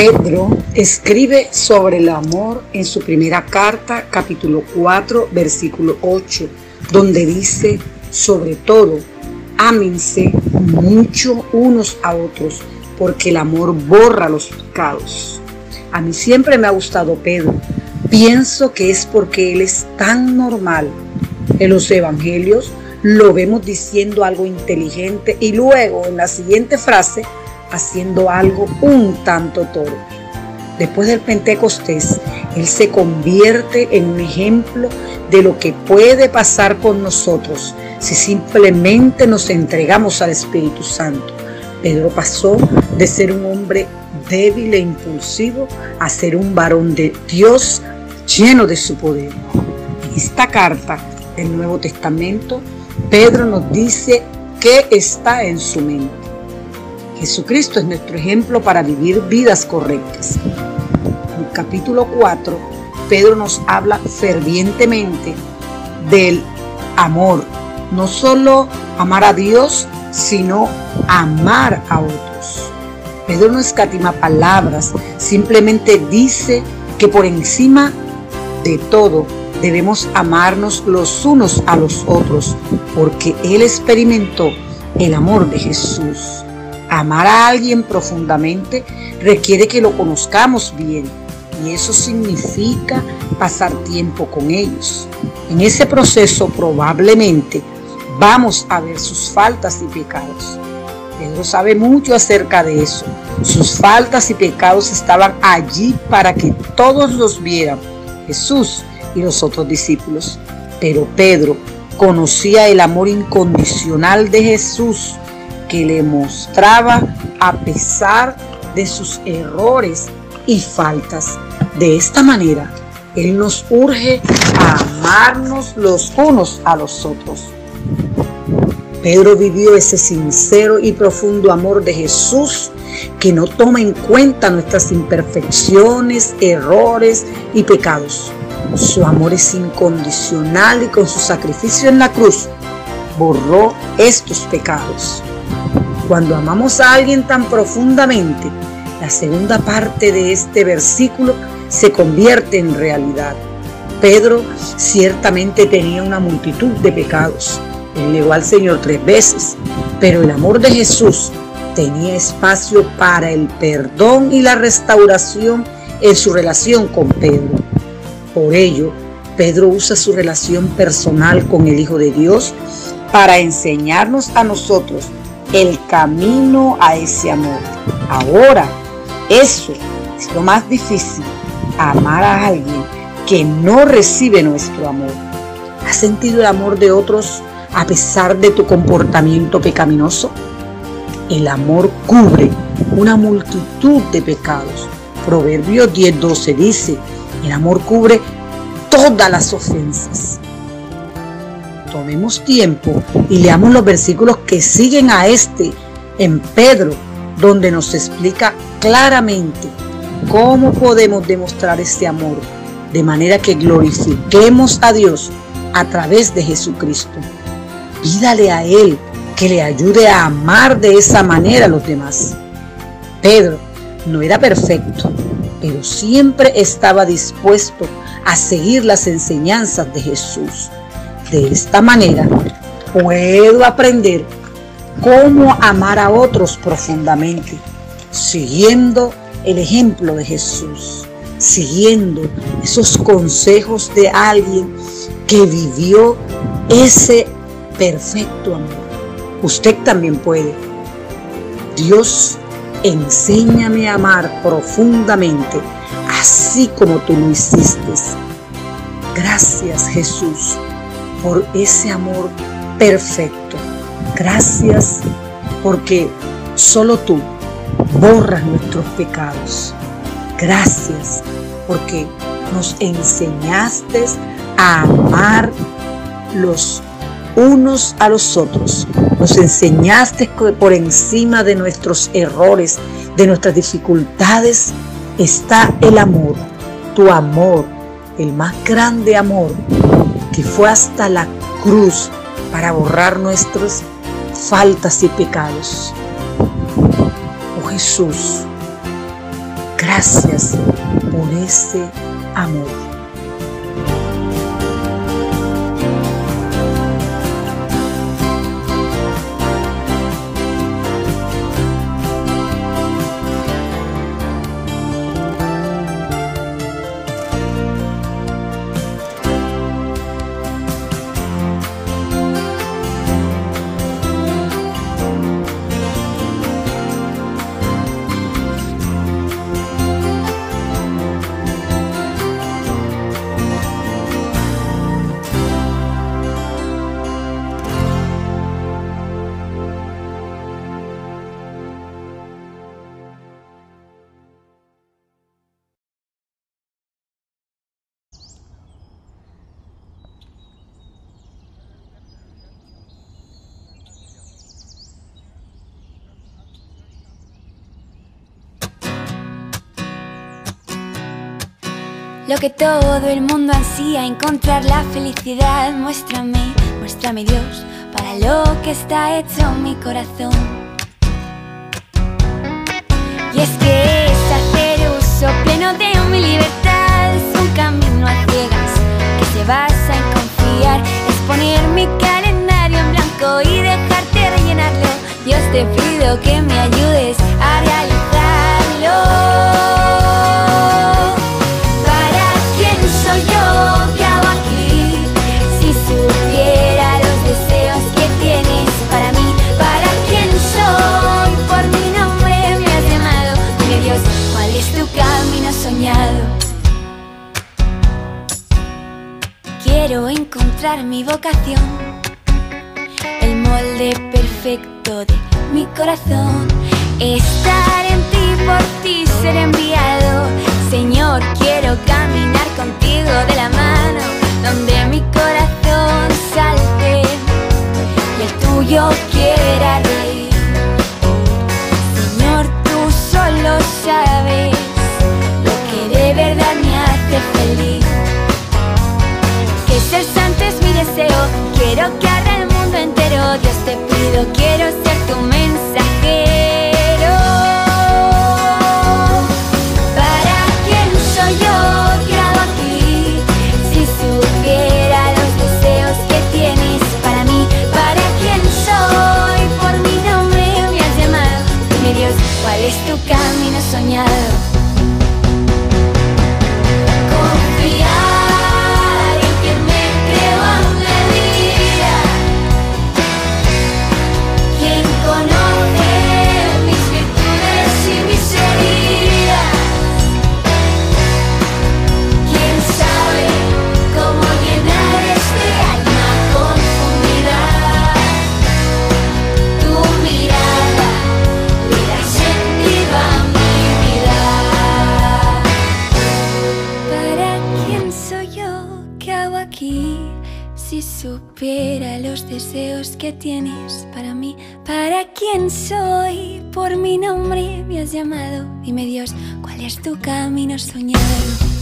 Pedro escribe sobre el amor en su primera carta, capítulo 4, versículo 8, donde dice, sobre todo, ámense mucho unos a otros, porque el amor borra los pecados. A mí siempre me ha gustado Pedro. Pienso que es porque él es tan normal. En los evangelios lo vemos diciendo algo inteligente y luego en la siguiente frase haciendo algo un tanto torpe. Después del Pentecostés, Él se convierte en un ejemplo de lo que puede pasar con nosotros si simplemente nos entregamos al Espíritu Santo. Pedro pasó de ser un hombre débil e impulsivo a ser un varón de Dios lleno de su poder. En esta carta del Nuevo Testamento, Pedro nos dice qué está en su mente. Jesucristo es nuestro ejemplo para vivir vidas correctas. En el capítulo 4, Pedro nos habla fervientemente del amor. No solo amar a Dios, sino amar a otros. Pedro no escatima palabras, simplemente dice que por encima de todo debemos amarnos los unos a los otros, porque Él experimentó el amor de Jesús. Amar a alguien profundamente requiere que lo conozcamos bien y eso significa pasar tiempo con ellos. En ese proceso probablemente vamos a ver sus faltas y pecados. Pedro sabe mucho acerca de eso. Sus faltas y pecados estaban allí para que todos los vieran, Jesús y los otros discípulos. Pero Pedro conocía el amor incondicional de Jesús que le mostraba a pesar de sus errores y faltas. De esta manera, Él nos urge a amarnos los unos a los otros. Pedro vivió ese sincero y profundo amor de Jesús que no toma en cuenta nuestras imperfecciones, errores y pecados. Su amor es incondicional y con su sacrificio en la cruz borró estos pecados. Cuando amamos a alguien tan profundamente, la segunda parte de este versículo se convierte en realidad. Pedro ciertamente tenía una multitud de pecados. Él negó al Señor tres veces, pero el amor de Jesús tenía espacio para el perdón y la restauración en su relación con Pedro. Por ello, Pedro usa su relación personal con el Hijo de Dios para enseñarnos a nosotros el camino a ese amor. Ahora, eso es lo más difícil, amar a alguien que no recibe nuestro amor. ¿Has sentido el amor de otros a pesar de tu comportamiento pecaminoso? El amor cubre una multitud de pecados. Proverbios 10:12 dice, el amor cubre todas las ofensas tomemos tiempo y leamos los versículos que siguen a este en Pedro, donde nos explica claramente cómo podemos demostrar este amor de manera que glorifiquemos a Dios a través de Jesucristo. Pídale a Él que le ayude a amar de esa manera a los demás. Pedro no era perfecto, pero siempre estaba dispuesto a seguir las enseñanzas de Jesús. De esta manera puedo aprender cómo amar a otros profundamente, siguiendo el ejemplo de Jesús, siguiendo esos consejos de alguien que vivió ese perfecto amor. Usted también puede. Dios, enséñame a amar profundamente, así como tú lo hiciste. Gracias Jesús por ese amor perfecto. Gracias porque solo tú borras nuestros pecados. Gracias porque nos enseñaste a amar los unos a los otros. Nos enseñaste que por encima de nuestros errores, de nuestras dificultades, está el amor, tu amor, el más grande amor que fue hasta la cruz para borrar nuestras faltas y pecados. Oh Jesús, Gracias por ese amor. Lo que todo el mundo ansía, encontrar la felicidad. Muéstrame, muéstrame Dios, para lo que está hecho mi corazón. Y es que es hacer uso pleno de mi libertad, es un camino a ciegas que se basa en confiar, es poner mi calendario Quiero encontrar mi vocación, el molde perfecto de mi corazón. Estar en ti, por ti ser enviado. Ser santo es mi deseo. Quiero que haga el mundo entero. Dios te pido, quiero ser tu mensajero que tienes para mí, para quién soy, por mi nombre me has llamado. Dime Dios, ¿cuál es tu camino soñado?